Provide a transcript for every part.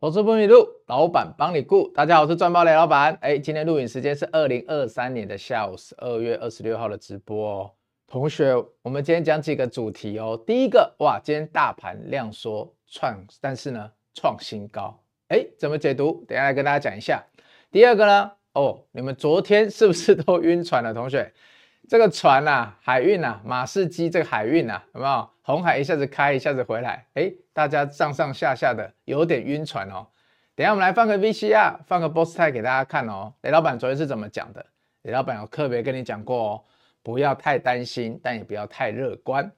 投资不迷路，老板帮你顾。大家好，我是赚爆雷老板。哎，今天录影时间是二零二三年的下午十二月二十六号的直播哦。同学，我们今天讲几个主题哦。第一个，哇，今天大盘量缩创，但是呢创新高。哎，怎么解读？等下来跟大家讲一下。第二个呢，哦，你们昨天是不是都晕船了？同学，这个船呐、啊，海运呐、啊，马士基这个海运呐、啊，有没有？红海一下子开，一下子回来，哎，大家上上下下的有点晕船哦。等下我们来放个 VCR，放个 Boss 泰给大家看哦。雷老板昨天是怎么讲的？雷老板有特别跟你讲过哦，不要太担心，但也不要太乐观。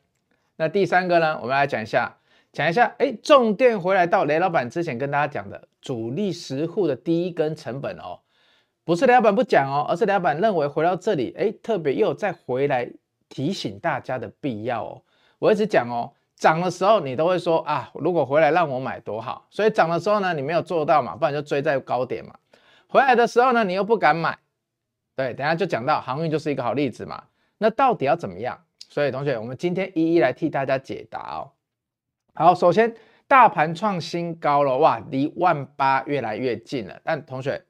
那第三个呢，我们来讲一下，讲一下，哎，重电回来到雷老板之前跟大家讲的主力实户的第一根成本哦，不是雷老板不讲哦，而是雷老板认为回到这里，哎，特别又再回来提醒大家的必要哦。我一直讲哦，涨的时候你都会说啊，如果回来让我买多好。所以涨的时候呢，你没有做到嘛，不然就追在高点嘛。回来的时候呢，你又不敢买。对，等下就讲到航运就是一个好例子嘛。那到底要怎么样？所以同学，我们今天一一来替大家解答哦。好，首先大盘创新高了，哇，离万八越来越近了。但同学，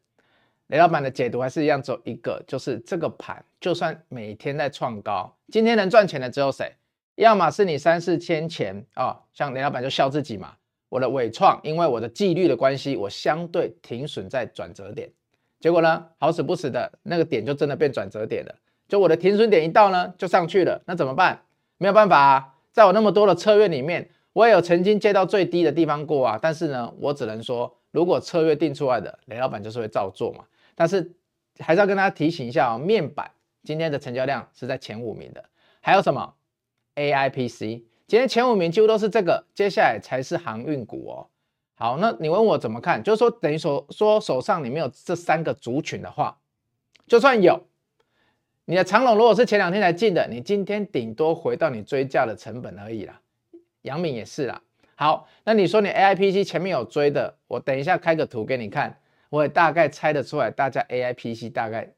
雷老板的解读还是一样，只有一个，就是这个盘就算每天在创高，今天能赚钱的只有谁？要么是你三四千钱哦，像雷老板就笑自己嘛。我的纬创，因为我的纪律的关系，我相对停损在转折点。结果呢，好死不死的那个点就真的变转折点了。就我的停损点一到呢，就上去了。那怎么办？没有办法啊，在我那么多的策略里面，我也有曾经接到最低的地方过啊。但是呢，我只能说，如果策略定出来的，雷老板就是会照做嘛。但是还是要跟大家提醒一下哦，面板今天的成交量是在前五名的，还有什么？AIPC 今天前五名几乎都是这个，接下来才是航运股哦。好，那你问我怎么看？就是说等于说说手上你没有这三个族群的话，就算有，你的长龙如果是前两天才进的，你今天顶多回到你追价的成本而已啦。杨敏也是啦。好，那你说你 AIPC 前面有追的，我等一下开个图给你看，我也大概猜得出来，大家 AIPC 大概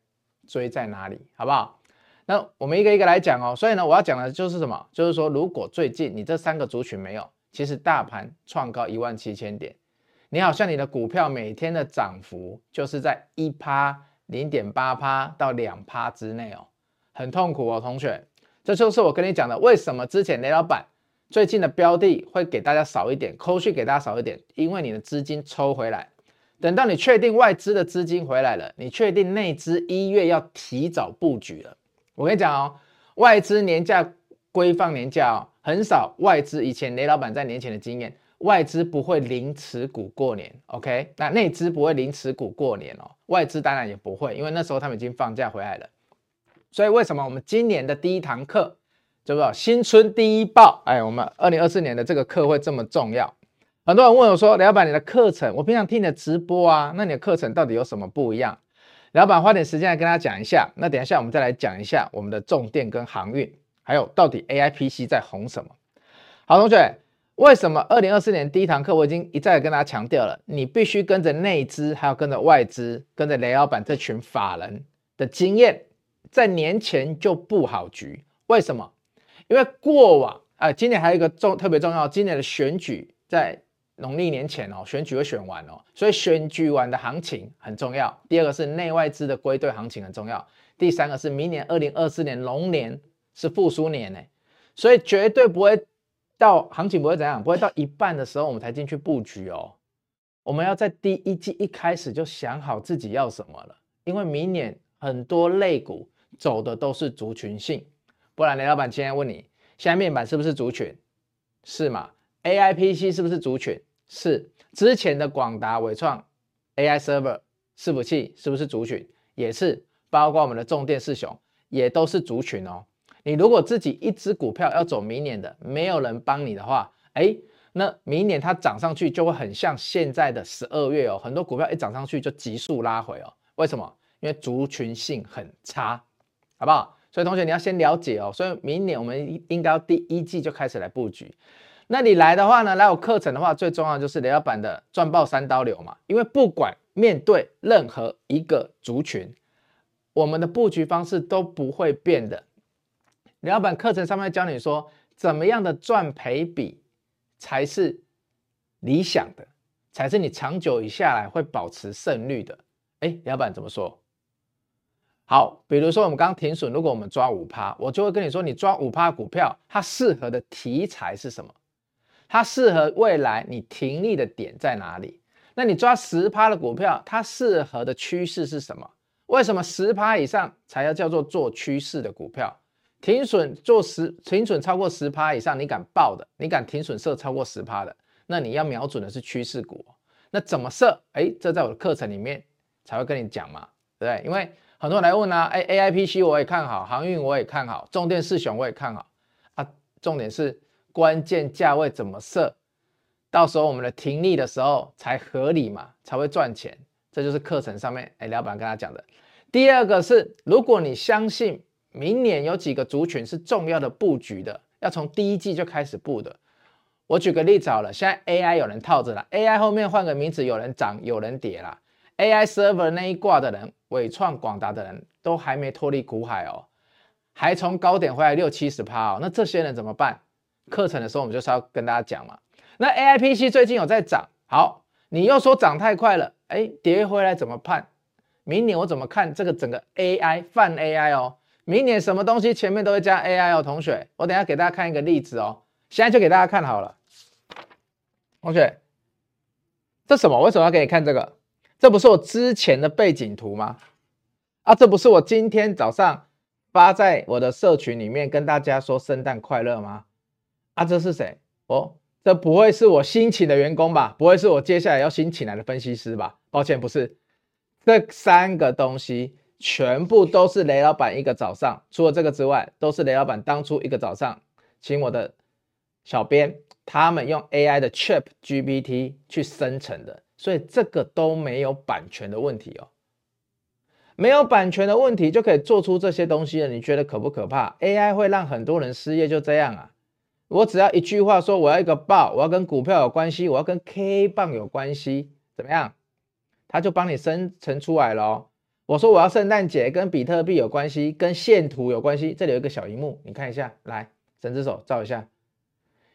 追在哪里，好不好？那我们一个一个来讲哦，所以呢，我要讲的就是什么？就是说，如果最近你这三个族群没有，其实大盘创高一万七千点，你好像你的股票每天的涨幅就是在一趴、零点八趴到两趴之内哦，很痛苦哦，同学。这就是我跟你讲的，为什么之前雷老板最近的标的会给大家少一点，扣去给大家少一点，因为你的资金抽回来，等到你确定外资的资金回来了，你确定内资一月要提早布局了。我跟你讲哦，外资年假规放年假哦，很少外资以前雷老板在年前的经验，外资不会零持股过年，OK？那内资不会零持股过年哦，外资当然也不会，因为那时候他们已经放假回来了。所以为什么我们今年的第一堂课，叫做？新春第一报，哎，我们二零二四年的这个课会这么重要？很多人问我说，雷老板，你的课程，我平常听你的直播啊，那你的课程到底有什么不一样？老板花点时间来跟大家讲一下，那等一下我们再来讲一下我们的重电跟航运，还有到底 AIPC 在红什么？好，同学，为什么二零二四年第一堂课我已经一再跟大家强调了，你必须跟着内资，还有跟着外资，跟着雷老板这群法人的经验，在年前就布好局。为什么？因为过往啊、今年还有一个重特别重要，今年的选举在。农历年前哦，选举会选完哦，所以选举完的行情很重要。第二个是内外资的归队行情很重要。第三个是明年二零二四年龙年是复苏年呢，所以绝对不会到行情不会怎样，不会到一半的时候我们才进去布局哦。我们要在第一季一开始就想好自己要什么了，因为明年很多类股走的都是族群性，不然雷老板今天问你，现在面板是不是族群？是吗？AIPC 是不是族群？是之前的广达、伟创、AI server 伺服器是不是族群？也是，包括我们的重电四雄也都是族群哦。你如果自己一只股票要走明年的，没有人帮你的话，哎，那明年它涨上去就会很像现在的十二月哦，很多股票一涨上去就急速拉回哦。为什么？因为族群性很差，好不好？所以同学你要先了解哦。所以明年我们应该要第一季就开始来布局。那你来的话呢，来我课程的话，最重要就是雷老板的赚爆三刀流嘛。因为不管面对任何一个族群，我们的布局方式都不会变的。雷老板课程上面教你说，怎么样的赚赔比才是理想的，才是你长久以下来会保持胜率的。哎，老板怎么说？好，比如说我们刚停损，如果我们抓五趴，我就会跟你说，你抓五趴股票，它适合的题材是什么？它适合未来你停利的点在哪里？那你抓十趴的股票，它适合的趋势是什么？为什么十趴以上才要叫做做趋势的股票？停损做十，停损超过十趴以上，你敢报的，你敢停损设超过十趴的，那你要瞄准的是趋势股。那怎么设？哎，这在我的课程里面才会跟你讲嘛，对不对？因为很多人来问啊，哎，AIPC 我也看好，航运我也看好，重电四雄我也看好啊。重点是关键价位怎么设？到时候我们的停利的时候才合理嘛，才会赚钱。这就是课程上面哎，老板跟他讲的。第二个是，如果你相信明年有几个族群是重要的布局的，要从第一季就开始布的。我举个例子好了，现在 AI 有人套着了，AI 后面换个名字，有人涨，有人跌了。AI server 那一挂的人，纬创、广达的人都还没脱离苦海哦，还从高点回来六七十趴哦。那这些人怎么办？课程的时候我们就是要跟大家讲嘛。那 AIPC 最近有在涨，好，你又说涨太快了，哎，跌回来怎么判？明年我怎么看这个整个 AI 泛 AI 哦？明年什么东西前面都会加 AI 哦，同学，我等下给大家看一个例子哦。现在就给大家看好了，同学，这什么？为什么要给你看这个？这不是我之前的背景图吗？啊，这不是我今天早上发在我的社群里面跟大家说圣诞快乐吗？啊，这是谁？哦，这不会是我新请的员工吧？不会是我接下来要新请来的分析师吧？抱歉，不是。这三个东西全部都是雷老板一个早上，除了这个之外，都是雷老板当初一个早上请我的小编他们用 AI 的 ChatGPT 去生成的。所以这个都没有版权的问题哦，没有版权的问题就可以做出这些东西了，你觉得可不可怕？AI 会让很多人失业，就这样啊？我只要一句话说，我要一个报，我要跟股票有关系，我要跟 K 棒有关系，怎么样？它就帮你生成出来了哦。我说我要圣诞节跟比特币有关系，跟线图有关系，这里有一个小荧幕，你看一下，来，整只手照一下，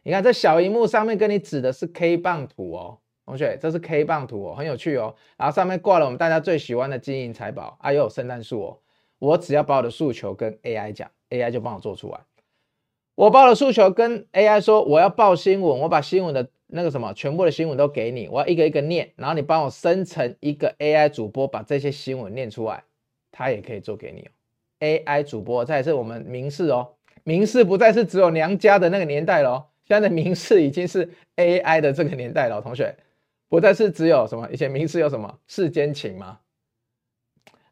你看这小荧幕上面跟你指的是 K 棒图哦。同学，这是 K 棒图哦，很有趣哦。然后上面挂了我们大家最喜欢的金银财宝，啊，又有圣诞树哦。我只要把我的诉求跟 AI 讲，AI 就帮我做出来。我把我的诉求跟 AI 说，我要报新闻，我把新闻的那个什么全部的新闻都给你，我要一个一个念，然后你帮我生成一个 AI 主播，把这些新闻念出来，它也可以做给你。AI 主播，这也是我们民视哦，民视不再是只有娘家的那个年代了哦，现在的民视已经是 AI 的这个年代了，同学。不再是只有什么以前民视有什么世间情吗？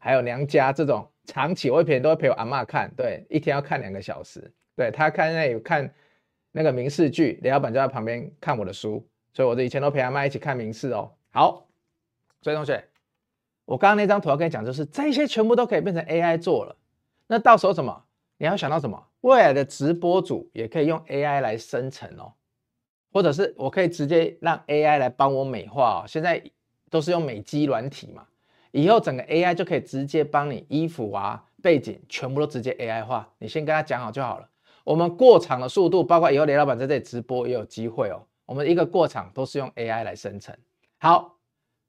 还有娘家这种长期，我以前都会陪我阿嬷看，对，一天要看两个小时，对，他看那有看那个名视剧，李老板就在旁边看我的书，所以我这以前都陪阿妈一起看名视哦。好，所以同学，我刚刚那张图要跟你讲，就是这些全部都可以变成 AI 做了，那到时候什么？你要想到什么？未来的直播主也可以用 AI 来生成哦。或者是我可以直接让 AI 来帮我美化哦，现在都是用美肌软体嘛，以后整个 AI 就可以直接帮你衣服啊、背景全部都直接 AI 化，你先跟他讲好就好了。我们过场的速度，包括以后雷老板在这里直播也有机会哦。我们一个过场都是用 AI 来生成。好，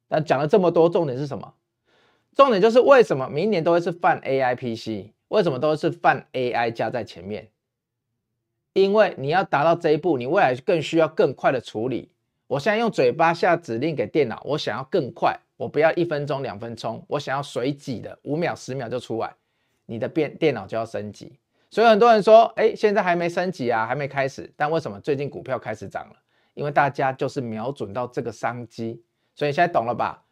那讲了这么多，重点是什么？重点就是为什么明年都会是泛 AI PC？为什么都是泛 AI 加在前面？因为你要达到这一步，你未来更需要更快的处理。我现在用嘴巴下指令给电脑，我想要更快，我不要一分钟、两分钟，我想要随机的五秒、十秒就出来。你的电电脑就要升级。所以很多人说，哎，现在还没升级啊，还没开始。但为什么最近股票开始涨了？因为大家就是瞄准到这个商机。所以现在懂了吧？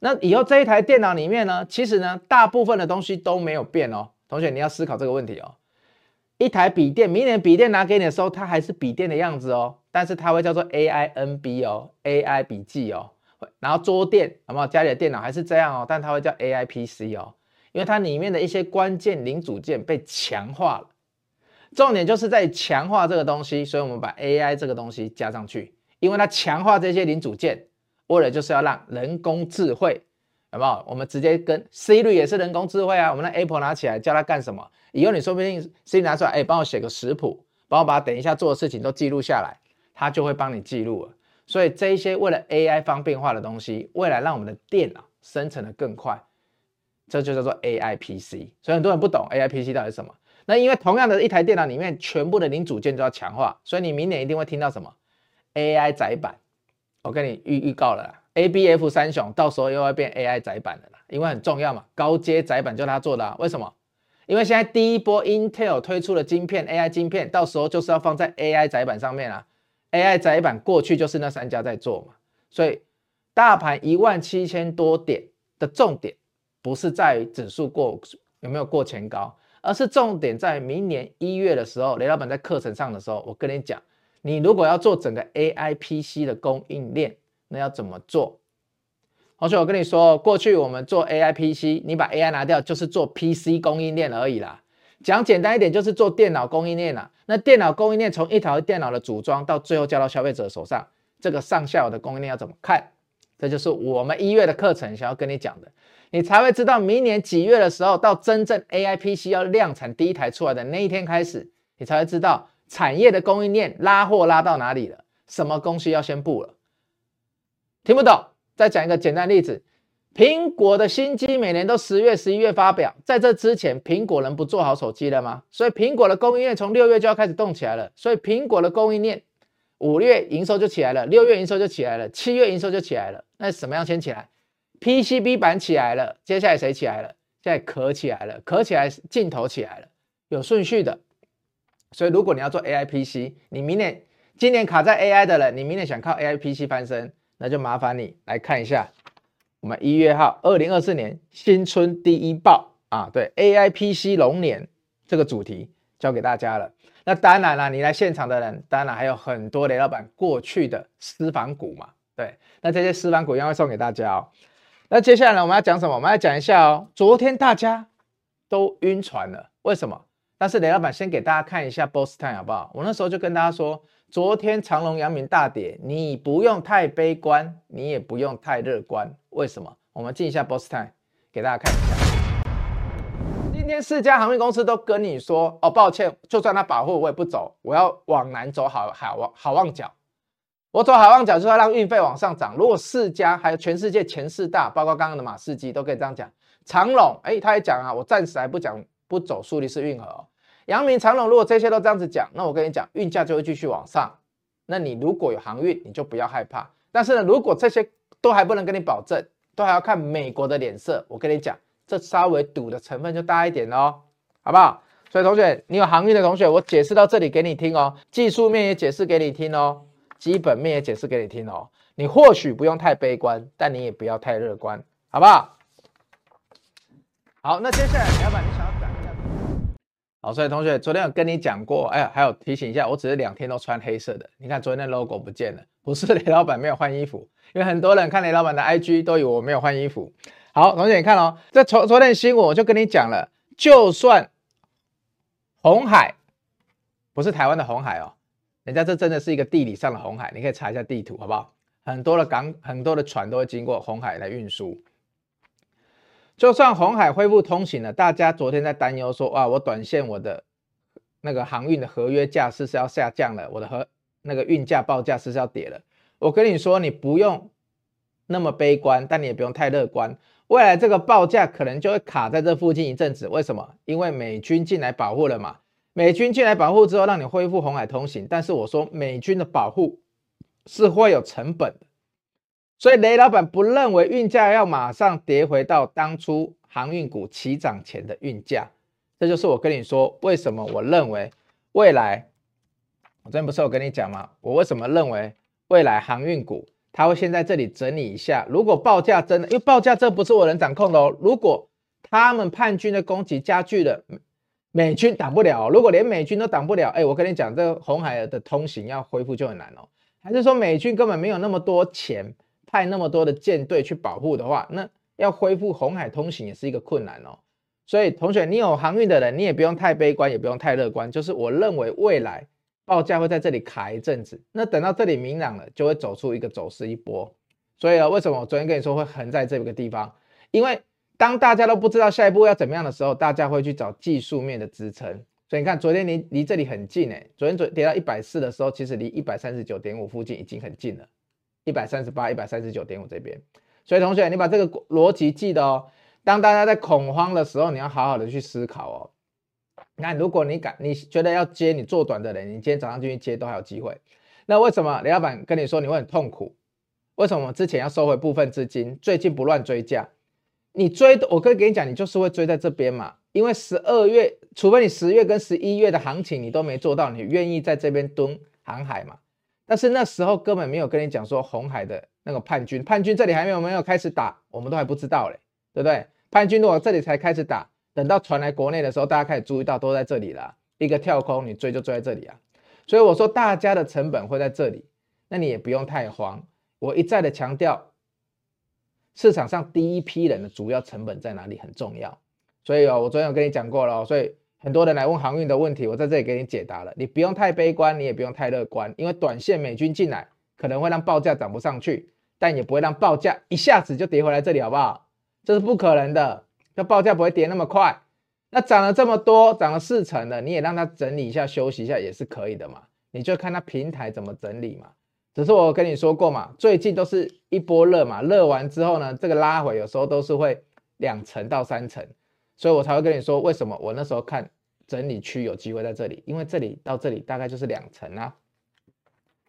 那以后这一台电脑里面呢，其实呢，大部分的东西都没有变哦。同学，你要思考这个问题哦。一台笔电，明年笔电拿给你的时候，它还是笔电的样子哦，但是它会叫做 AINB 哦，AI 笔记哦，然后桌垫，好不好？家里的电脑还是这样哦，但它会叫 AI PC 哦，因为它里面的一些关键零组件被强化了。重点就是在强化这个东西，所以我们把 AI 这个东西加上去，因为它强化这些零组件，为了就是要让人工智慧。好不好？我们直接跟 Siri 也是人工智慧啊。我们的 Apple 拿起来叫它干什么？以后你说不定 Siri 拿出来，哎，帮我写个食谱，帮我把等一下做的事情都记录下来，它就会帮你记录了。所以这一些为了 AI 方便化的东西，未来让我们的电脑生成的更快，这就叫做 AI PC。所以很多人不懂 AI PC 到底是什么。那因为同样的一台电脑里面，全部的零组件都要强化，所以你明年一定会听到什么 AI 载板。我跟你预预告了啦，ABF 三雄到时候又要变 AI 载板了啦，因为很重要嘛，高阶载板就是它做的啊。为什么？因为现在第一波 Intel 推出的晶片 AI 晶片，到时候就是要放在 AI 载板上面啊。AI 载板过去就是那三家在做嘛，所以大盘一万七千多点的重点不是在指数过有没有过前高，而是重点在明年一月的时候，雷老板在课程上的时候，我跟你讲，你如果要做整个 AI PC 的供应链，那要怎么做？同学，我跟你说，过去我们做 AI PC，你把 AI 拿掉，就是做 PC 供应链而已啦。讲简单一点，就是做电脑供应链啦。那电脑供应链从一台电脑的组装到最后交到消费者手上，这个上下游的供应链要怎么看？这就是我们一月的课程想要跟你讲的，你才会知道明年几月的时候，到真正 AI PC 要量产第一台出来的那一天开始，你才会知道产业的供应链拉货拉到哪里了，什么东西要先布了。听不懂？再讲一个简单例子。苹果的新机每年都十月、十一月发表，在这之前，苹果能不做好手机了吗？所以苹果的供应链从六月就要开始动起来了。所以苹果的供应链五月营收就起来了，六月营收就起来了，七月营收就起来了。那什么样先起来？PCB 板起来了，接下来谁起来了？现在壳起来了，壳起来镜头起来了，有顺序的。所以如果你要做 AI PC，你明年今年卡在 AI 的人，你明年想靠 AI PC 翻身，那就麻烦你来看一下。我们一月号，二零二四年新春第一报啊，对 AI PC 龙年这个主题交给大家了。那当然了，你来现场的人，当然还有很多雷老板过去的私房股嘛，对，那这些私房股一样会送给大家哦。那接下来呢，我们要讲什么？我们要讲一下哦。昨天大家都晕船了，为什么？但是雷老板先给大家看一下 Boss Time 好不好？我那时候就跟大家说。昨天长隆、阳明大跌，你不用太悲观，你也不用太乐观。为什么？我们进一下 Boss Time，给大家看一下。今天四家航运公司都跟你说，哦，抱歉，就算他保护，我也不走，我要往南走好，好望好望角。我走好望角，就是要让运费往上涨。如果四家还有全世界前四大，包括刚刚的马士基，都可以这样讲。长荣，哎，他也讲啊，我暂时还不讲不走苏黎世运河哦。阳明长荣，如果这些都这样子讲，那我跟你讲，运价就会继续往上。那你如果有航运，你就不要害怕。但是呢，如果这些都还不能跟你保证，都还要看美国的脸色。我跟你讲，这稍微赌的成分就大一点哦，好不好？所以同学，你有航运的同学，我解释到这里给你听哦，技术面也解释给你听哦，基本面也解释给你听哦。你或许不用太悲观，但你也不要太乐观，好不好？好，那接下来老板，你想要讲一下？好，所以同学，昨天有跟你讲过，哎，还有提醒一下，我只是两天都穿黑色的。你看昨天的 logo 不见了，不是雷老板没有换衣服，因为很多人看雷老板的 IG 都以为我没有换衣服。好，同学你看哦，这昨昨天的新闻我就跟你讲了，就算红海不是台湾的红海哦，人家这真的是一个地理上的红海，你可以查一下地图好不好？很多的港，很多的船都会经过红海来运输。就算红海恢复通行了，大家昨天在担忧说，哇，我短线我的那个航运的合约价是是要下降了？我的合那个运价报价是是要跌了？我跟你说，你不用那么悲观，但你也不用太乐观。未来这个报价可能就会卡在这附近一阵子。为什么？因为美军进来保护了嘛。美军进来保护之后，让你恢复红海通行。但是我说，美军的保护是会有成本的。所以雷老板不认为运价要马上跌回到当初航运股起涨前的运价，这就是我跟你说为什么我认为未来，我之前不是有跟你讲吗？我为什么认为未来航运股他会先在这里整理一下？如果报价真的，因为报价这不是我能掌控的哦。如果他们叛军的攻击加剧了，美军挡不了。如果连美军都挡不了，哎，我跟你讲，这个红海的通行要恢复就很难哦。还是说美军根本没有那么多钱？派那么多的舰队去保护的话，那要恢复红海通行也是一个困难哦。所以同学，你有航运的人，你也不用太悲观，也不用太乐观。就是我认为未来报价会在这里卡一阵子，那等到这里明朗了，就会走出一个走势一波。所以啊，为什么我昨天跟你说会横在这个地方？因为当大家都不知道下一步要怎么样的时候，大家会去找技术面的支撑。所以你看，昨天离离这里很近诶，昨天昨跌到一百四的时候，其实离一百三十九点五附近已经很近了。一百三十八、一百三十九点五这边。所以同学，你把这个逻辑记得哦。当大家在恐慌的时候，你要好好的去思考哦。那如果你敢，你觉得要接你做短的人，你今天早上进去接都还有机会。那为什么雷老板跟你说你会很痛苦？为什么之前要收回部分资金？最近不乱追价，你追，我可以跟你讲，你就是会追在这边嘛。因为十二月，除非你十月跟十一月的行情你都没做到，你愿意在这边蹲航海嘛？但是那时候根本没有跟你讲说红海的那个叛军，叛军这里还没有没有开始打，我们都还不知道嘞，对不对？叛军如果这里才开始打，等到传来国内的时候，大家开始注意到都在这里了，一个跳空你追就追在这里啊。所以我说大家的成本会在这里，那你也不用太慌。我一再的强调，市场上第一批人的主要成本在哪里很重要。所以哦，我昨天有跟你讲过了，所以很多人来问航运的问题，我在这里给你解答了。你不用太悲观，你也不用太乐观，因为短线美军进来可能会让报价涨不上去，但也不会让报价一下子就跌回来这里，好不好？这是不可能的，那报价不会跌那么快。那涨了这么多，涨了四成了，你也让它整理一下，休息一下也是可以的嘛。你就看它平台怎么整理嘛。只是我跟你说过嘛，最近都是一波热嘛，热完之后呢，这个拉回有时候都是会两成到三成，所以我才会跟你说为什么我那时候看整理区有机会在这里，因为这里到这里大概就是两成啊。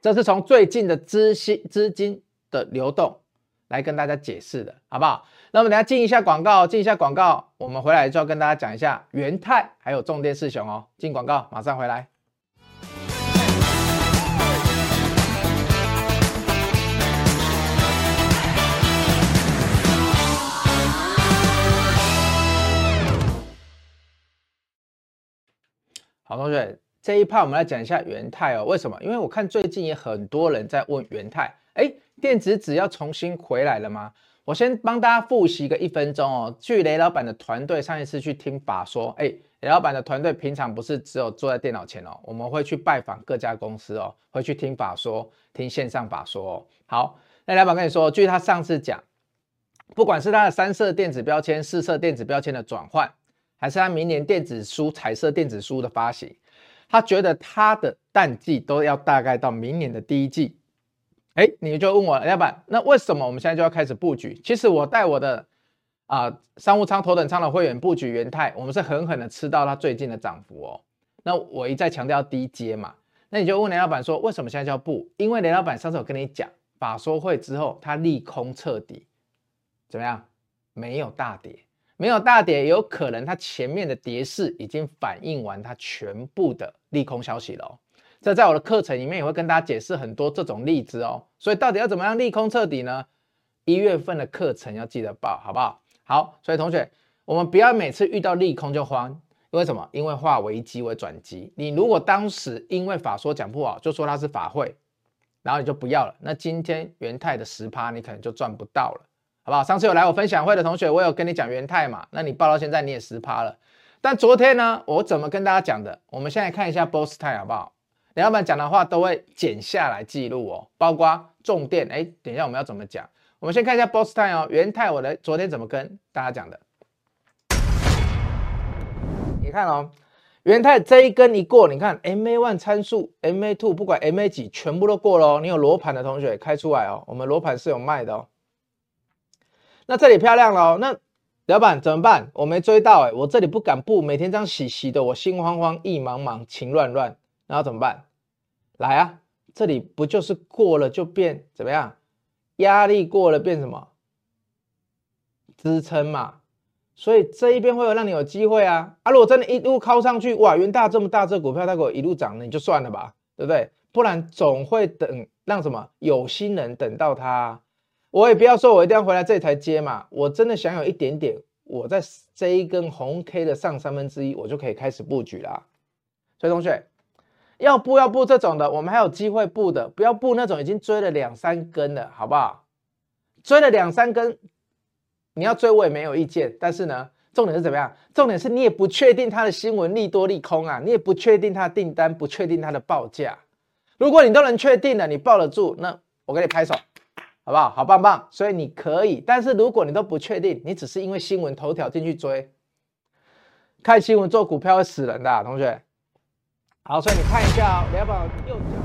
这是从最近的资金资金的流动来跟大家解释的，好不好？那我们等下进一下广告，进一下广告，我们回来就要跟大家讲一下元泰还有重电四雄哦。进广告，马上回来。好，同学，这一趴我们来讲一下元泰哦。为什么？因为我看最近也很多人在问元泰，哎，电子纸要重新回来了吗？我先帮大家复习个一分钟哦。据雷老板的团队上一次去听法说，哎，雷老板的团队平常不是只有坐在电脑前哦，我们会去拜访各家公司哦，会去听法说，听线上法说哦。好，那雷老板跟你说，据他上次讲，不管是他的三色电子标签、四色电子标签的转换。还是他明年电子书彩色电子书的发行，他觉得他的淡季都要大概到明年的第一季。哎，你就问我，老板，那为什么我们现在就要开始布局？其实我带我的啊、商务舱、头等舱的会员布局元泰，我们是狠狠的吃到它最近的涨幅哦。那我一再强调低阶嘛，那你就问雷老板说，为什么现在叫布？因为雷老板上次有跟你讲，法说会之后它利空彻底，怎么样？没有大跌。没有大跌，有可能它前面的跌势已经反映完它全部的利空消息了哦。这在我的课程里面也会跟大家解释很多这种例子哦。所以到底要怎么样利空彻底呢？一月份的课程要记得报，好不好？好，所以同学，我们不要每次遇到利空就慌，因为什么？因为化危机为转机。你如果当时因为法说讲不好，就说它是法会，然后你就不要了，那今天元泰的十趴你可能就赚不到了。好不好？上次有来我分享会的同学，我有跟你讲元泰嘛？那你报到现在你也十趴了。但昨天呢，我怎么跟大家讲的？我们现在看一下 Boss Time 好不好？雷老板讲的话都会剪下来记录哦，包括重点。哎，等一下我们要怎么讲？我们先看一下 Boss Time 哦，元泰我的昨天怎么跟大家讲的？你看哦，元泰这一根一过，你看 MA one 参数，MA two 不管 MA 几，全部都过了哦。你有罗盘的同学开出来哦，我们罗盘是有卖的哦。那这里漂亮了哦，那老板怎么办？我没追到哎，我这里不敢布，每天这样洗洗的，我心慌慌，意茫茫，情乱乱，然后怎么办？来啊，这里不就是过了就变怎么样？压力过了变什么？支撑嘛。所以这一边会有让你有机会啊啊！如果真的一路靠上去，哇，元大这么大这股票，它给我一路涨，你就算了吧，对不对？不然总会等让什么有心人等到它。我也不要说，我一定要回来这里才接嘛。我真的想有一点点，我在这一根红 K 的上三分之一，我就可以开始布局啦。所以同学要布要布这种的，我们还有机会布的，不要布那种已经追了两三根了，好不好？追了两三根，你要追我也没有意见。但是呢，重点是怎么样？重点是你也不确定它的新闻利多利空啊，你也不确定它的订单，不确定它的报价。如果你都能确定了，你抱得住，那我给你拍手。好不好？好棒棒！所以你可以，但是如果你都不确定，你只是因为新闻头条进去追，看新闻做股票会死人的、同学。好，所以你看一下哦，你要不要右脚？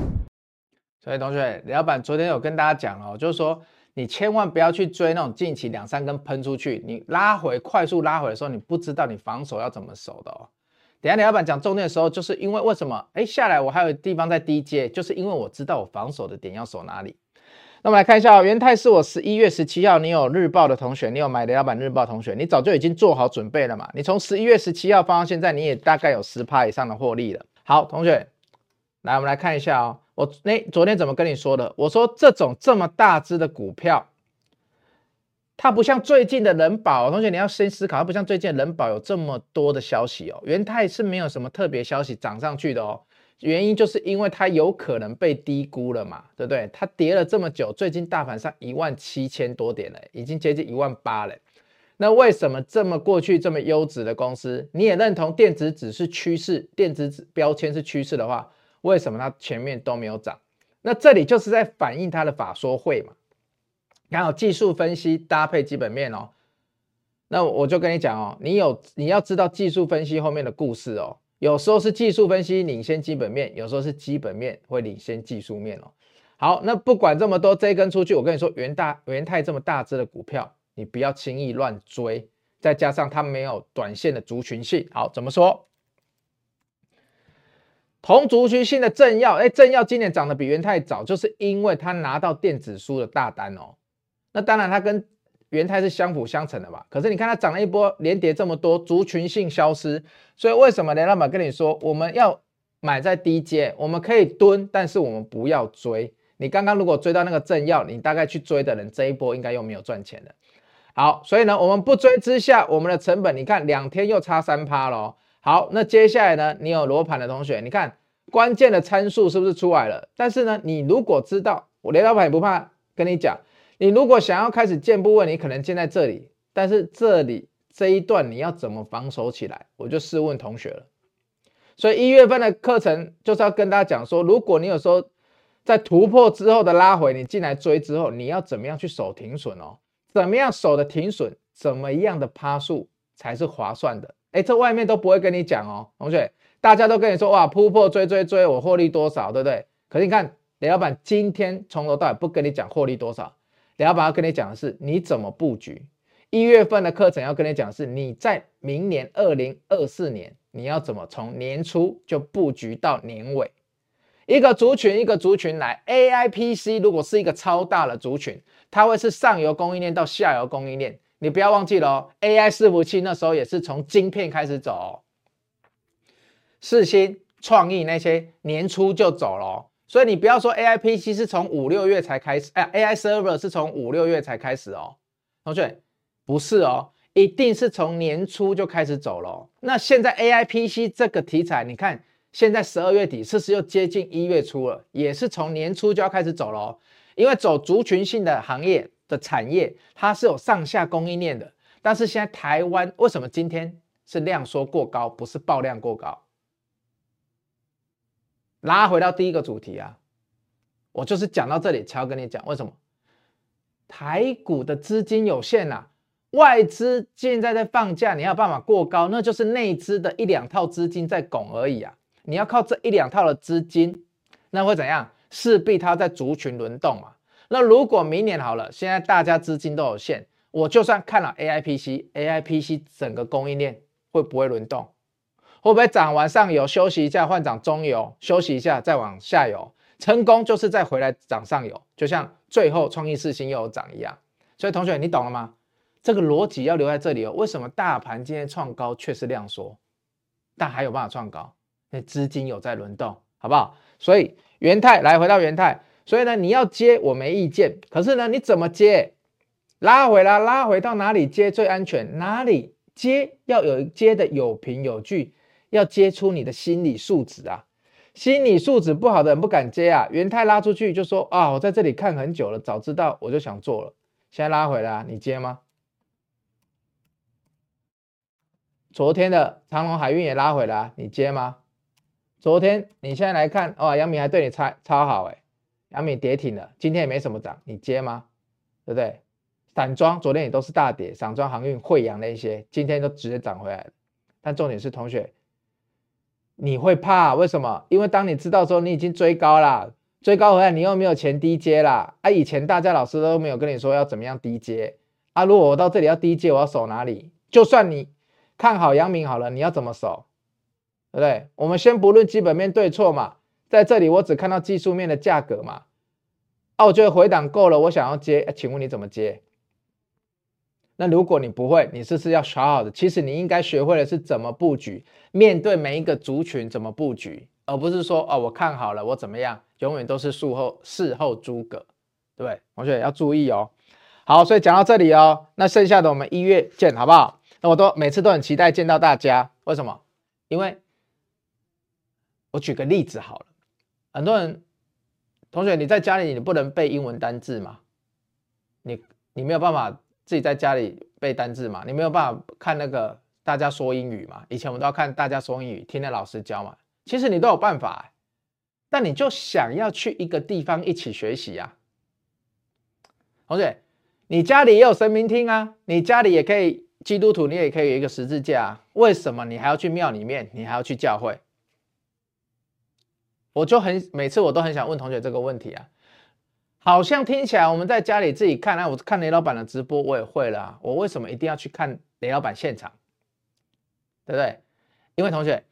所以同学，李老板昨天有跟大家讲哦，就是说你千万不要去追那种近期两三根喷出去，你拉回快速拉回的时候，你不知道你防守要怎么守的哦。等下李老板讲重点的时候，就是因为为什么？哎，下来我还有地方在低接，就是因为我知道我防守的点要守哪里。那我们来看一下哦，元泰是我十一月十七号，你有日报的同学，你有买李老板日报同学，你早就已经做好准备了嘛？你从十一月十七号放到现在，你也大概有十趴以上的获利了。好，同学，来我们来看一下哦。我那昨天怎么跟你说的？我说这种这么大只的股票，它不像最近的人保，同学你要先思考，它不像最近人保有这么多的消息哦。元泰是没有什么特别消息涨上去的哦，原因就是因为它有可能被低估了嘛，对不对？它跌了这么久，最近大盘上一万七千多点了，已经接近一万八了。那为什么这么过去这么优质的公司，你也认同电子只是趋势，电子指标签是趋势的话？为什么它前面都没有涨？那这里就是在反映它的法说会嘛。然后技术分析搭配基本面哦。那我就跟你讲哦，你有你要知道技术分析后面的故事哦。有时候是技术分析领先基本面，有时候是基本面会领先技术面哦。好，那不管这么多，这一根出去，我跟你说，元大元泰这么大只的股票，你不要轻易乱追。再加上它没有短线的族群性，好，怎么说？同族群性的正耀，哎，正耀今年涨得比元泰早，就是因为他拿到电子书的大单哦。那当然，它跟元泰是相辅相成的吧。可是你看它涨了一波，连跌这么多，族群性消失。所以为什么雷老板跟你说，我们要买在低阶，我们可以蹲，但是我们不要追。你刚刚如果追到那个正耀，你大概去追的人，这一波应该又没有赚钱了。好，所以呢，我们不追之下，我们的成本，你看两天又差三趴喽。好，那接下来呢？你有罗盘的同学，你看关键的参数是不是出来了？但是呢，你如果知道，我雷老板也不怕跟你讲，你如果想要开始建部位，你可能建在这里，但是这里这一段你要怎么防守起来？我就试问同学了。所以一月份的课程就是要跟大家讲说，如果你有时候在突破之后的拉回，你进来追之后，你要怎么样去守停损哦？怎么样守的停损？怎么样的趴数才是划算的？哎，这外面都不会跟你讲哦，同学，大家都跟你说哇，突破追追追，我获利多少，对不对？可是你看，雷老板今天从头到尾不跟你讲获利多少，雷老板要跟你讲的是你怎么布局。一月份的课程要跟你讲的是你在明年二零二四年你要怎么从年初就布局到年尾，一个族群一个族群来，AIPC 如果是一个超大的族群，它会是上游供应链到下游供应链。你不要忘记了哦，AI 伺服器那时候也是从晶片开始走哦，四星、创意那些年初就走了，所以你不要说 AI PC 是从五六月才开始，哎，AI server 是从五六月才开始哦，同学不是哦，一定是从年初就开始走了。那现在 AI PC 这个题材，你看现在十二月底，是不是又接近一月初了？也是从年初就要开始走了，因为走族群性的行业。的产业它是有上下供应链的，但是现在台湾为什么今天是量缩过高，不是爆量过高？拉回到第一个主题啊，我就是讲到这里才要跟你讲为什么台股的资金有限、啊，外资现在在放假，你要办法过高，那就是内资的一两套资金在拱而已啊，你要靠这一两套的资金，那会怎样？势必它在族群轮动嘛。那如果明年好了，现在大家资金都有限，我就算看了 AIPC，AIPC 整个供应链会不会轮动？会不会涨完上游休息一下换涨中游，休息一下再往下游，成功就是再回来涨上游，就像最后创意四星又有涨一样。所以同学你懂了吗？这个逻辑要留在这里哦。为什么大盘今天创高却是量缩，但还有办法创高？因为资金有在轮动，好不好？所以元泰来回到元泰。所以呢，你要接我没意见，可是呢，你怎么接？拉回来，拉回到哪里接最安全？哪里接要有接的有凭有据，要接出你的心理素质啊！心理素质不好的人不敢接啊。元泰拉出去就说啊，我在这里看很久了，早知道我就想做了。现在拉回来，你接吗？昨天的长隆海运也拉回来，你接吗？昨天你现在来看，哇，杨明还对你超超好哎。杨明跌停了，今天也没什么涨，你接吗？对不对？散装昨天也都是大跌，散装航运、慧洋那些，今天都直接涨回来。但重点是，同学，你会怕为什么？因为当你知道说你已经追高了，追高回来，你又没有钱低接啦。啊，以前大家老师都没有跟你说要怎么样低接啊。如果我到这里要低接，我要守哪里？就算你看好阳明好了，你要怎么守？对不对？我们先不论基本面对错嘛，在这里我只看到技术面的价格嘛。啊，我觉得回档够了，我想要接，请问你怎么接？那如果你不会，你是不是要学好的？其实你应该学会的是怎么布局，面对每一个族群怎么布局，而不是说哦，我看好了，我怎么样，永远都是术后事后诸葛，对不对？同学要注意哦。好，所以讲到这里哦，那剩下的我们一月见，好不好？那我都每次都很期待见到大家，为什么？因为我举个例子好了，很多人同学你在家里你不能背英文单字吗？你你没有办法。自己在家里背单字嘛，你没有办法看那个大家说英语嘛？以前我们都要看大家说英语，听那老师教嘛。其实你都有办法，但你就想要去一个地方一起学习啊。同学，你家里也有神明厅啊，你家里也可以基督徒，你也可以有一个十字架啊。为什么你还要去庙里面？你还要去教会？我就很每次我都很想问同学这个问题啊。好像听起来我们在家里自己看啊，我看雷老板的直播我也会了啊，我为什么一定要去看雷老板现场？对不对？因为同学，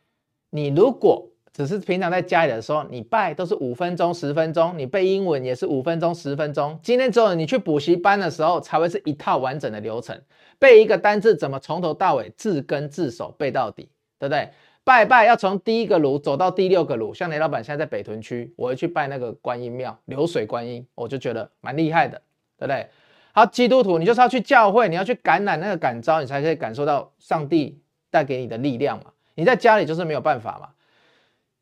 你如果只是平常在家里的时候，你拜都是五分钟、十分钟，你背英文也是五分钟、十分钟。今天之后你去补习班的时候，才会是一套完整的流程，背一个单字怎么从头到尾字根字首背到底，对不对？拜拜要从第一个炉走到第六个炉，像雷老板现在在北屯区，我会去拜那个观音庙，流水观音，我就觉得蛮厉害的，对不对？好，基督徒，你就是要去教会，你要去感染那个感召，你才可以感受到上帝带给你的力量嘛。你在家里就是没有办法嘛。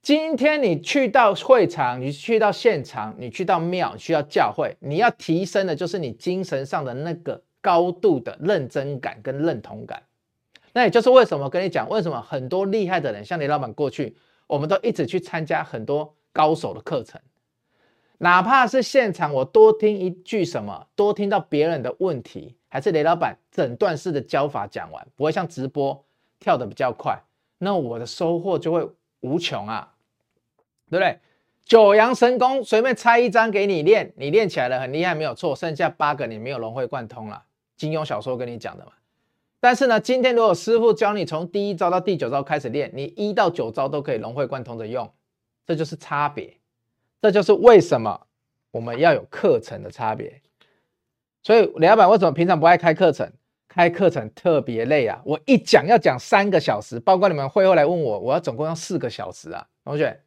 今天你去到会场，你去到现场，你去到庙，你去到教会，你要提升的就是你精神上的那个高度的认真感跟认同感。那也就是为什么跟你讲，为什么很多厉害的人，像雷老板过去，我们都一直去参加很多高手的课程，哪怕是现场，我多听一句什么，多听到别人的问题，还是雷老板整段式的教法讲完，不会像直播跳得比较快，那我的收获就会无穷啊，对不对？九阳神功随便拆一张给你练，你练起来了很厉害，没有错，剩下八个你没有融会贯通了，金庸小说跟你讲的嘛。但是呢，今天如果师傅教你从第一招到第九招开始练，你一到九招都可以融会贯通的用，这就是差别，这就是为什么我们要有课程的差别。所以雷老板为什么平常不爱开课程？开课程特别累啊！我一讲要讲三个小时，包括你们会后来问我，我要总共要四个小时啊，同学，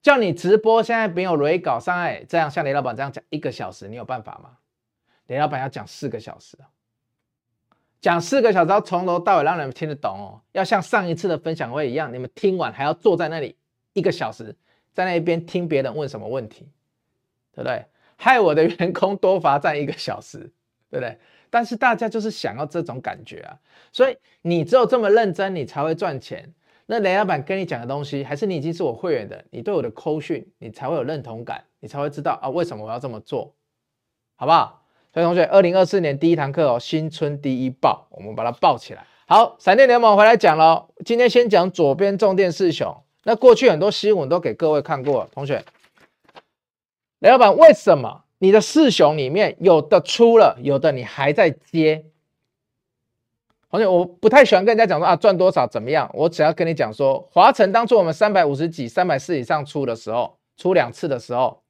叫你直播现在没有雷稿上来，这样像雷老板这样讲一个小时，你有办法吗？雷老板要讲四个小时。讲四个小时，要从头到尾让你们听得懂哦。要像上一次的分享会一样，你们听完还要坐在那里一个小时，在那一边听别人问什么问题，对不对？害我的员工多罚站一个小时，对不对？但是大家就是想要这种感觉啊，所以你只有这么认真，你才会赚钱。那雷老板跟你讲的东西，还是你已经是我会员的，你对我的扣讯，你才会有认同感，你才会知道啊，为什么我要这么做，好不好？所以同学，二零二四年第一堂课哦，新春第一报，我们把它报起来。好，闪电联盟回来讲喽。今天先讲左边重电四雄。那过去很多新闻都给各位看过，同学，雷老板为什么你的四雄里面有的出了，有的你还在接？同学，我不太喜欢跟人家讲说啊赚多少怎么样，我只要跟你讲说，华晨当初我们三百五十几、三百四以上出的时候，出两次的时候。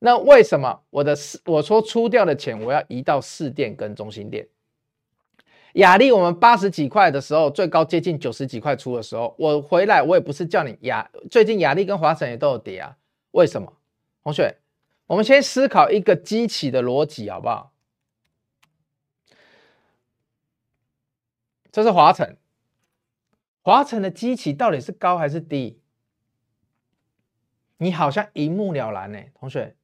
那为什么我的四我说出掉的钱我要移到士电跟中心店？雅丽我们八十几块的时候，最高接近九十几块出的时候，我回来我也不是叫你雅，最近雅丽跟华晨也都有跌啊，为什么？同学，我们先思考一个机器的逻辑好不好？这是华晨，华晨的机器到底是高还是低？你好像一目了然呢，同学。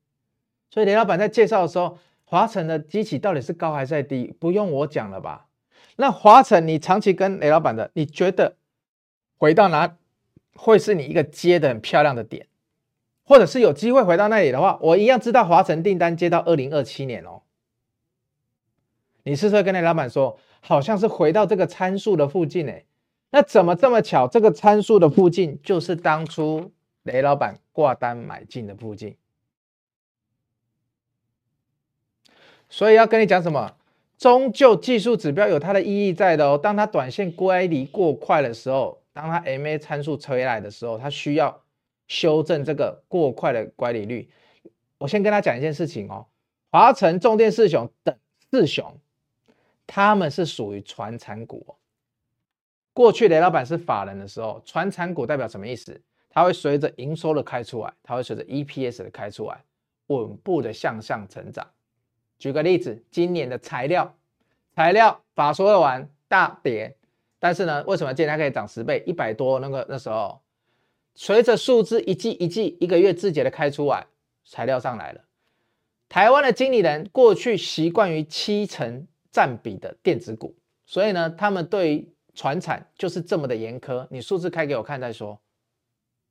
所以雷老板在介绍的时候，华城的基期到底是高还是低？不用我讲了吧？那华城你长期跟雷老板的，你觉得回到哪会是你一个接的很漂亮的点，或者是有机会回到那里的话，我一样知道华城订单接到二零二七年哦。你是不是跟雷老板说，好像是回到这个参数的附近诶？那怎么这么巧？这个参数的附近就是当初雷老板挂单买进的附近。所以要跟你讲什么？终究技术指标有它的意义在的哦。当它短线乖离过快的时候，当它 MA 参数回来的时候，它需要修正这个过快的乖离率。我先跟他讲一件事情哦，华晨、重电四雄等四雄，他们是属于传产股。过去雷老板是法人的时候，传产股代表什么意思？它会随着营收的开出来，它会随着 EPS 的开出来，稳步的向上成长。举个例子，今年的材料，材料法说会完大跌，但是呢，为什么今年可以涨十倍，一百多？那个那时候，随着数字一季一季一个月字节的开出来，材料上来了。台湾的经理人过去习惯于七成占比的电子股，所以呢，他们对于传产就是这么的严苛。你数字开给我看再说，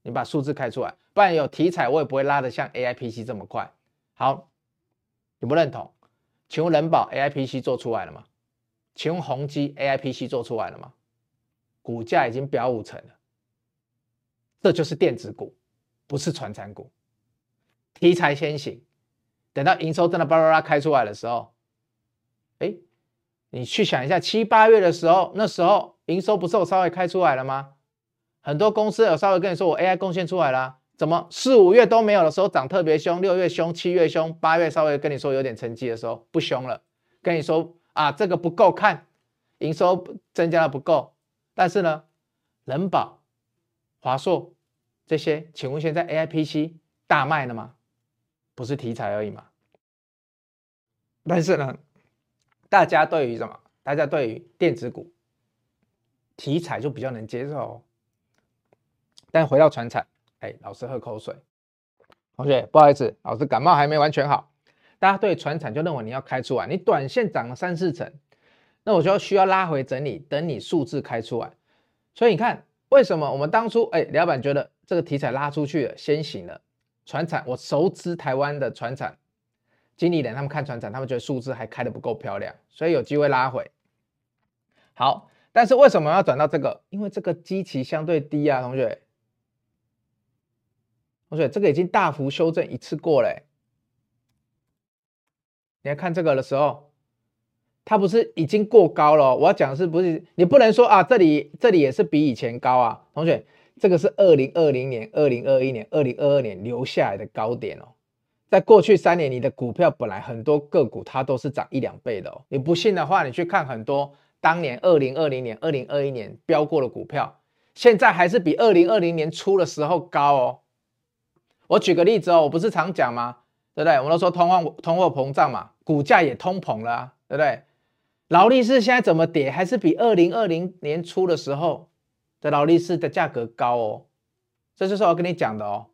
你把数字开出来，不然有题材我也不会拉的像 AIPC 这么快。好，你不认同？请问仁宝 AIPC 做出来了吗？请问宏基 AIPC 做出来了吗？股价已经飙五成了，这就是电子股，不是传产股。题材先行，等到营收真的巴拉巴拉开出来的时候，哎，你去想一下，七八月的时候，那时候营收不是有稍微开出来了吗？很多公司有稍微跟你说，我 AI 贡献出来了。怎么四五月都没有的时候涨特别凶，六月凶，七月凶，八月稍微跟你说有点成绩的时候不凶了，跟你说啊这个不够看，营收增加的不够，但是呢，人保、华硕这些，请问现在 AIPC 大卖了吗？不是题材而已嘛。但是呢，大家对于什么？大家对于电子股题材就比较能接受，但回到传产。哎，老师喝口水。同学，不好意思，老师感冒还没完全好。大家对传产就认为你要开出来，你短线涨了三四成，那我就需要拉回整理，等你数字开出来。所以你看，为什么我们当初哎，老板觉得这个题材拉出去了，先行了。传产，我熟知台湾的传产经理人，他们看传产，他们觉得数字还开得不够漂亮，所以有机会拉回。好，但是为什么要转到这个？因为这个基期相对低啊，同学。同学，这个已经大幅修正一次过了。你来看这个的时候，它不是已经过高了？我要讲的是不是？你不能说啊，这里这里也是比以前高啊。同学，这个是二零二零年、二零二一年、二零二二年留下来的高点哦。在过去三年，你的股票本来很多个股它都是涨一两倍的哦。你不信的话，你去看很多当年二零二零年、二零二一年飙过的股票，现在还是比二零二零年初的时候高哦。我举个例子哦，我不是常讲吗？对不对？我们都说通货通货膨胀嘛，股价也通膨了，对不对？劳力士现在怎么跌，还是比二零二零年初的时候的劳力士的价格高哦。这就是我跟你讲的哦。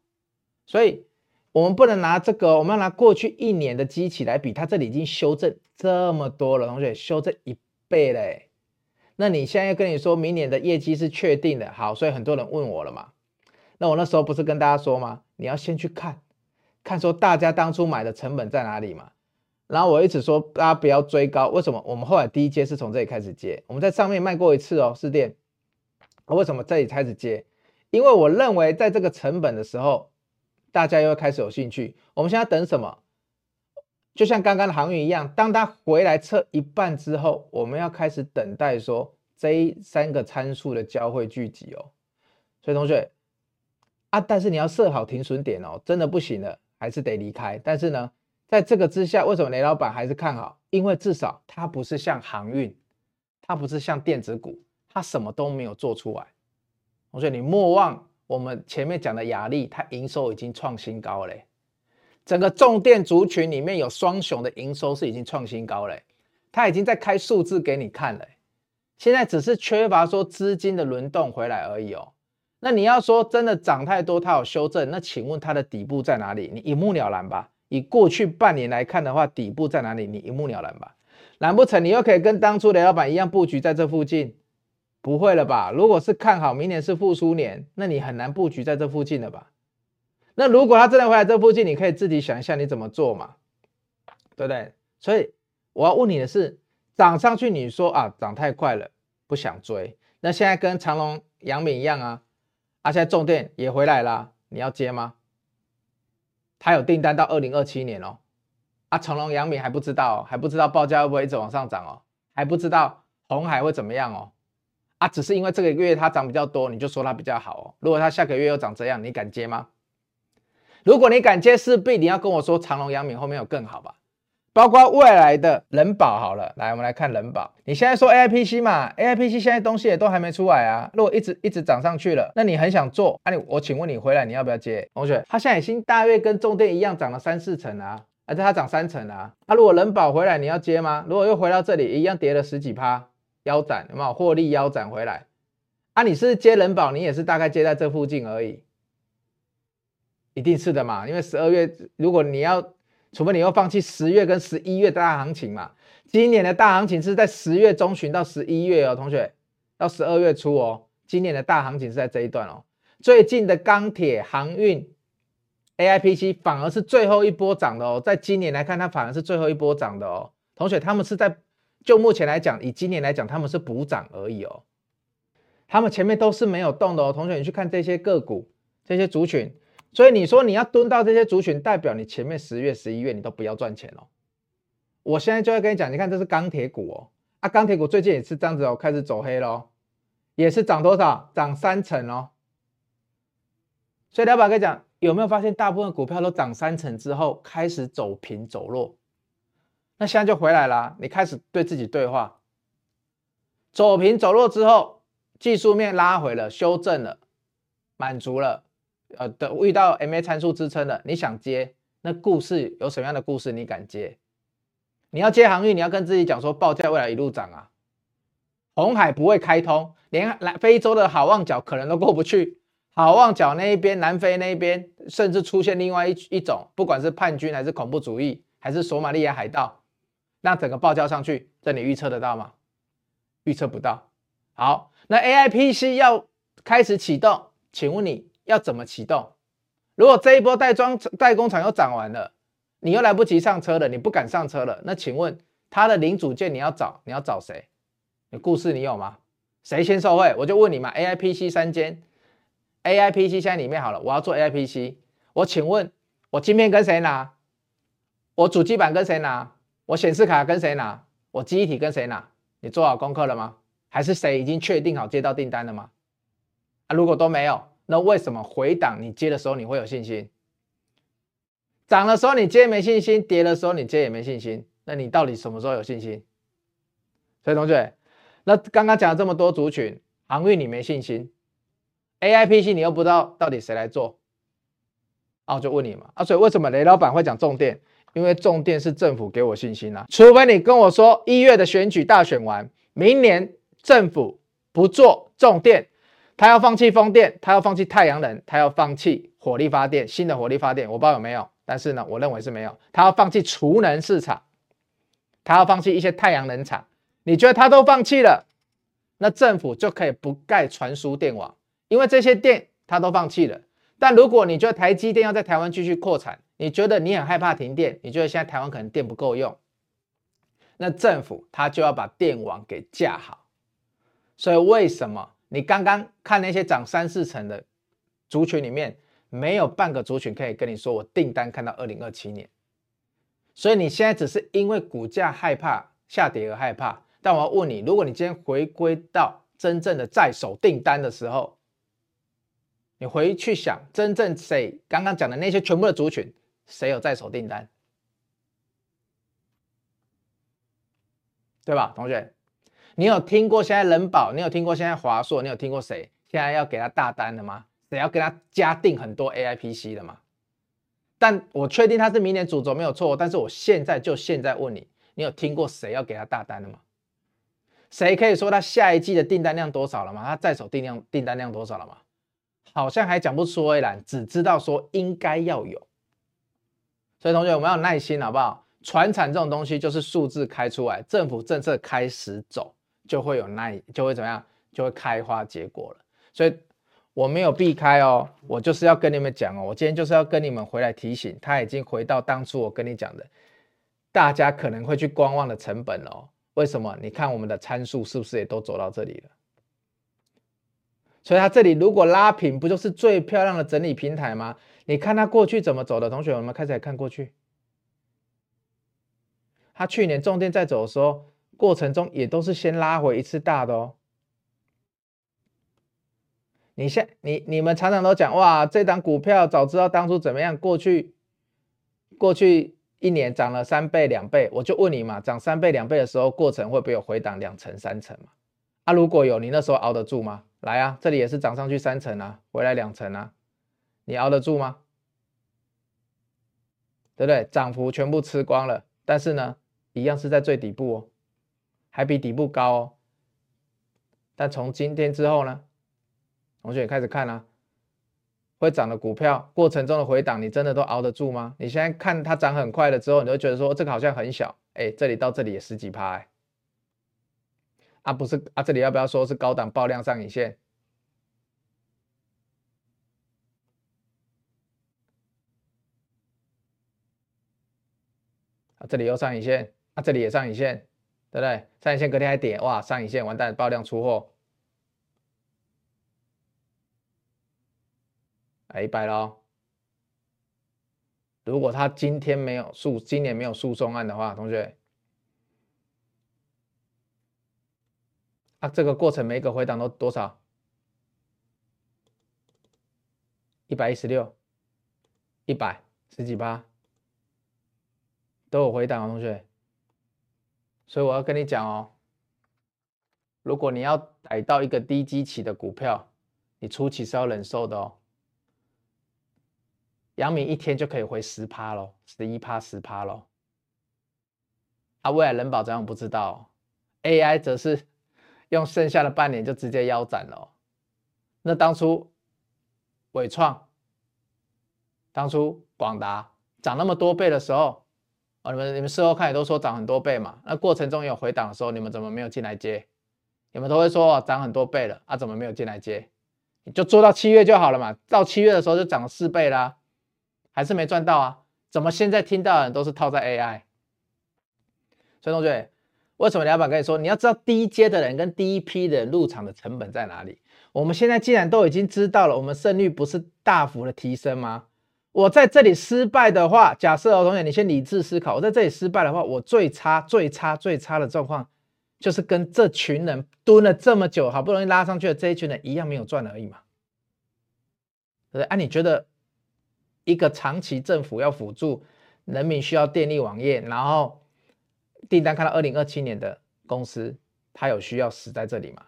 所以，我们不能拿这个，我们要拿过去一年的机器来比，它这里已经修正这么多了，同学，修正一倍嘞。那你现在要跟你说明年的业绩是确定的，好，所以很多人问我了嘛。那我那时候不是跟大家说吗？你要先去看，看说大家当初买的成本在哪里嘛。然后我一直说大家不要追高，为什么？我们后来第一阶是从这里开始接，我们在上面卖过一次哦，士电。为什么这里开始接？因为我认为在这个成本的时候，大家又要开始有兴趣。我们现在等什么？就像刚刚的航运一样，当它回来测一半之后，我们要开始等待说这三个参数的交汇聚集哦。所以同学。啊！但是你要设好停损点哦，真的不行了，还是得离开。但是呢，在这个之下，为什么雷老板还是看好？因为至少它不是像航运，它不是像电子股，它什么都没有做出来。我说你莫忘我们前面讲的雅力，它营收已经创新高嘞。整个重电族群里面有双雄的营收是已经创新高嘞，它已经在开数字给你看了。现在只是缺乏说资金的轮动回来而已哦。那你要说真的涨太多，它有修正，那请问它的底部在哪里？你一目了然吧。以过去半年来看的话，底部在哪里？你一目了然吧。难不成你又可以跟当初雷老板一样布局在这附近？不会了吧？如果是看好明年是复苏年，那你很难布局在这附近了吧？那如果它真的回来这附近，你可以自己想一下你怎么做嘛，对不对？所以我要问你的是，涨上去你说啊涨太快了，不想追。那现在跟长隆、杨敏一样啊。啊，现在重电也回来了，你要接吗？他有订单到二零二七年哦，啊，长龙、杨敏还不知道，还不知道报价会不会一直往上涨哦，还不知道红海会怎么样哦，啊，只是因为这个月它涨比较多，你就说它比较好哦。如果它下个月又涨这样，你敢接吗？如果你敢接，势必你要跟我说长隆、杨敏后面有更好吧？包括未来的人保好了，来，我们来看人保。你现在说 AIPC 嘛，AIPC 现在东西也都还没出来啊。如果一直一直涨上去了，那你很想做，啊你我请问你回来你要不要接？同学，它现在已经大约跟重电一样涨了三四成啊，而且它涨三成啊。那、啊、如果人保回来你要接吗？如果又回到这里一样跌了十几趴，腰斩有没有？获利腰斩回来？啊，你是，是接人保，你也是大概接在这附近而已，一定是的嘛，因为十二月如果你要。除非你又放弃十月跟十一月的大行情嘛，今年的大行情是在十月中旬到十一月哦，同学到十二月初哦，今年的大行情是在这一段哦。最近的钢铁、航运、AIPC 反而是最后一波涨的哦，在今年来看，它反而是最后一波涨的哦。同学，他们是在就目前来讲，以今年来讲，他们是补涨而已哦，他们前面都是没有动的哦。同学，你去看这些个股，这些族群。所以你说你要蹲到这些族群，代表你前面十月、十一月你都不要赚钱哦。我现在就会跟你讲，你看这是钢铁股哦，啊，钢铁股最近也是这样子哦，开始走黑喽，也是涨多少？涨三成哦。所以老板跟你讲，有没有发现大部分股票都涨三成之后开始走平走弱？那现在就回来了，你开始对自己对话，走平走弱之后，技术面拉回了，修正了，满足了。呃，的遇到 MA 参数支撑的，你想接，那故事有什么样的故事你敢接？你要接航运，你要跟自己讲说报价未来一路涨啊。红海不会开通，连来非洲的好望角可能都过不去。好望角那一边，南非那一边，甚至出现另外一一种，不管是叛军还是恐怖主义，还是索马利亚海盗，那整个报价上去，这你预测得到吗？预测不到。好，那 AIPC 要开始启动，请问你？要怎么启动？如果这一波代装代工厂又涨完了，你又来不及上车了，你不敢上车了，那请问它的零组件你要找，你要找谁？你故事你有吗？谁先受惠？我就问你嘛，AIPC 三间，AIPC 现在里面好了，我要做 AIPC，我请问我晶片跟谁拿？我主机板跟谁拿？我显示卡跟谁拿？我记忆体跟谁拿？你做好功课了吗？还是谁已经确定好接到订单了吗？啊，如果都没有。那为什么回档你接的时候你会有信心？涨的时候你接没信心，跌的时候你接也没信心。那你到底什么时候有信心？所以同学，那刚刚讲了这么多族群，航运你没信心，AIPC 你又不知道到底谁来做，啊，我就问你嘛，啊，所以为什么雷老板会讲重电？因为重电是政府给我信心啊，除非你跟我说一月的选举大选完，明年政府不做重电。他要放弃风电，他要放弃太阳能，他要放弃火力发电，新的火力发电，我不知道有没有，但是呢，我认为是没有。他要放弃储能市场，他要放弃一些太阳能厂。你觉得他都放弃了，那政府就可以不盖传输电网，因为这些电他都放弃了。但如果你觉得台积电要在台湾继续扩产，你觉得你很害怕停电，你觉得现在台湾可能电不够用，那政府他就要把电网给架好。所以为什么？你刚刚看那些涨三四成的族群里面，没有半个族群可以跟你说我订单看到二零二七年，所以你现在只是因为股价害怕下跌而害怕。但我要问你，如果你今天回归到真正的在手订单的时候，你回去想，真正谁刚刚讲的那些全部的族群，谁有在手订单？对吧，同学？你有听过现在人保？你有听过现在华硕？你有听过谁现在要给他大单的吗？谁要给他加订很多 AIPC 的吗？但我确定他是明年主轴没有错。但是我现在就现在问你，你有听过谁要给他大单的吗？谁可以说他下一季的订单量多少了吗？他在手订量订单量多少了吗？好像还讲不出来，只知道说应该要有。所以同学，我们要有耐心，好不好？传产这种东西就是数字开出来，政府政策开始走。就会有那，就会怎么样？就会开花结果了。所以我没有避开哦，我就是要跟你们讲哦，我今天就是要跟你们回来提醒，他已经回到当初我跟你讲的，大家可能会去观望的成本哦。为什么？你看我们的参数是不是也都走到这里了？所以它这里如果拉平，不就是最漂亮的整理平台吗？你看它过去怎么走的？同学，我们开始来看过去。它去年重点在走的时候，过程中也都是先拉回一次大的哦。你现你你们常常都讲哇，这档股票早知道当初怎么样，过去过去一年涨了三倍两倍，我就问你嘛，涨三倍两倍的时候，过程会不会有回档两成三成嘛？啊，如果有，你那时候熬得住吗？来啊，这里也是涨上去三成啊，回来两成啊，你熬得住吗？对不对？涨幅全部吃光了，但是呢，一样是在最底部哦，还比底部高哦。但从今天之后呢，同学也开始看啊，会涨的股票过程中的回档，你真的都熬得住吗？你现在看它涨很快了之后，你就觉得说这个好像很小，哎，这里到这里也十几趴。啊，不是啊，这里要不要说是高档爆量上影线？啊，这里又上影线，啊，这里也上影线，对不对？上影线隔天还跌，哇，上影线完蛋，爆量出货，哎，一百喽。如果他今天没有诉，今年没有诉讼案的话，同学。啊，这个过程每一个回档都多少？一百一十六，一百十几八，都有回档啊，同学。所以我要跟你讲哦，如果你要逮到一个低基期的股票，你初期是要忍受的哦。阳明一天就可以回十趴喽，十一趴十趴喽。啊，未来人保怎样不知道，AI 则是。用剩下的半年就直接腰斩了。那当初伟创、当初广达涨那么多倍的时候，哦，你们你们事后看也都说涨很多倍嘛。那过程中有回档的时候，你们怎么没有进来接？你们都会说，涨很多倍了啊，怎么没有进来接？你就做到七月就好了嘛。到七月的时候就涨了四倍啦，还是没赚到啊？怎么现在听到的人都是套在 AI？所以同学。为什么老板跟你说，你要知道第一阶的人跟第一批的入场的成本在哪里？我们现在既然都已经知道了，我们胜率不是大幅的提升吗？我在这里失败的话，假设哦，同学，你先理智思考，我在这里失败的话，我最差、最差、最差的状况，就是跟这群人蹲了这么久，好不容易拉上去的这一群人一样没有赚而已嘛。对不对？啊，你觉得一个长期政府要辅助人民需要电力网页，然后？订单看到二零二七年的公司，它有需要死在这里吗？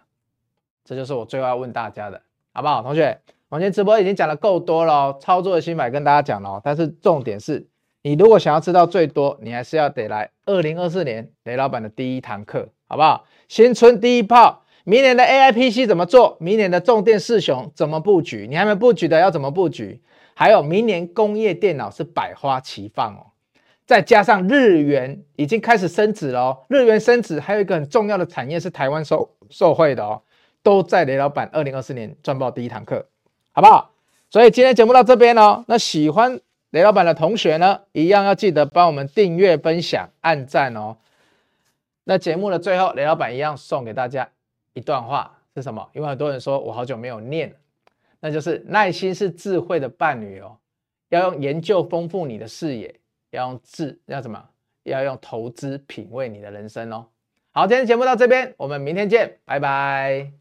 这就是我最后要问大家的，好不好？同学，我今天直播已经讲的够多了，哦操作的心法跟大家讲了哦，但是重点是你如果想要知道最多，你还是要得来二零二四年雷老板的第一堂课，好不好？新春第一炮，明年的 AI PC 怎么做？明年的重电四雄怎么布局？你还没布局的要怎么布局？还有明年工业电脑是百花齐放哦。再加上日元已经开始升值了哦，日元升值还有一个很重要的产业是台湾受受惠的哦，都在雷老板二零二四年赚爆第一堂课，好不好？所以今天节目到这边哦，那喜欢雷老板的同学呢，一样要记得帮我们订阅、分享、按赞哦。那节目的最后，雷老板一样送给大家一段话是什么？因为很多人说我好久没有念，那就是耐心是智慧的伴侣哦，要用研究丰富你的视野。要用智，要什么？要用投资品味你的人生哦。好，今天节目到这边，我们明天见，拜拜。